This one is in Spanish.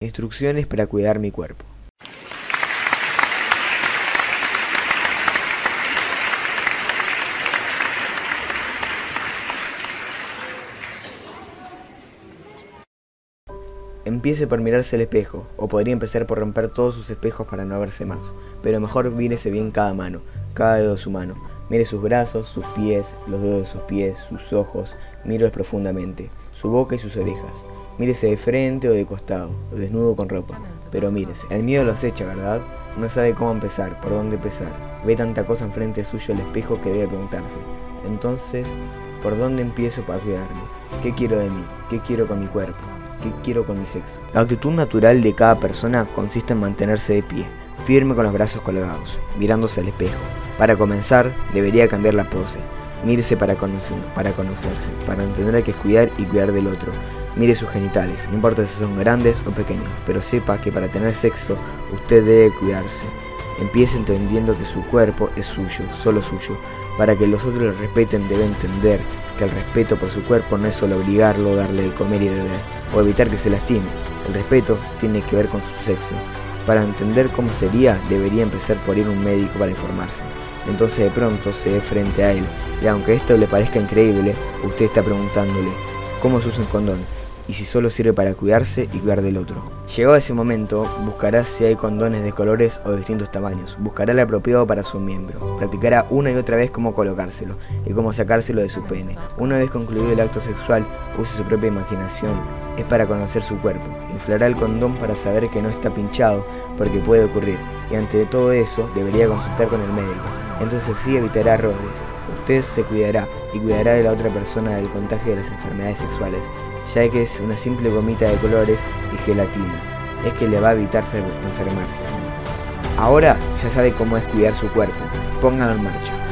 Instrucciones para cuidar mi cuerpo. Empiece por mirarse al espejo, o podría empezar por romper todos sus espejos para no verse más. Pero mejor mírese bien cada mano, cada dedo de su mano. Mire sus brazos, sus pies, los dedos de sus pies, sus ojos, mírelos profundamente, su boca y sus orejas. Mírese de frente o de costado, o desnudo con ropa. Pero mírese, el miedo lo acecha, ¿verdad? No sabe cómo empezar, por dónde empezar. Ve tanta cosa enfrente suyo el espejo que debe preguntarse. Entonces, ¿por dónde empiezo para cuidarme? ¿Qué quiero de mí? ¿Qué quiero con mi cuerpo? ¿Qué quiero con mi sexo? La actitud natural de cada persona consiste en mantenerse de pie, firme con los brazos colgados, mirándose al espejo. Para comenzar, debería cambiar la pose. Mírese para, conocer, para conocerse, para entender que es cuidar y cuidar del otro. Mire sus genitales, no importa si son grandes o pequeños, pero sepa que para tener sexo usted debe cuidarse. Empiece entendiendo que su cuerpo es suyo, solo suyo. Para que los otros le respeten debe entender que el respeto por su cuerpo no es solo obligarlo, darle de comer y beber, o evitar que se lastime. El respeto tiene que ver con su sexo. Para entender cómo sería, debería empezar por ir a un médico para informarse. Entonces de pronto se ve frente a él, y aunque esto le parezca increíble, usted está preguntándole, ¿cómo se usa un condón? Y si solo sirve para cuidarse y cuidar del otro. Llegado ese momento, buscará si hay condones de colores o distintos tamaños, buscará el apropiado para su miembro, practicará una y otra vez cómo colocárselo y cómo sacárselo de su pene. Una vez concluido el acto sexual, use su propia imaginación, es para conocer su cuerpo, inflará el condón para saber que no está pinchado, porque puede ocurrir, y ante todo eso debería consultar con el médico, entonces sí evitará errores. Usted se cuidará y cuidará de la otra persona del contagio de las enfermedades sexuales ya que es una simple gomita de colores y gelatina. Es que le va a evitar enfermarse. Ahora ya sabe cómo es cuidar su cuerpo. Póngalo en marcha.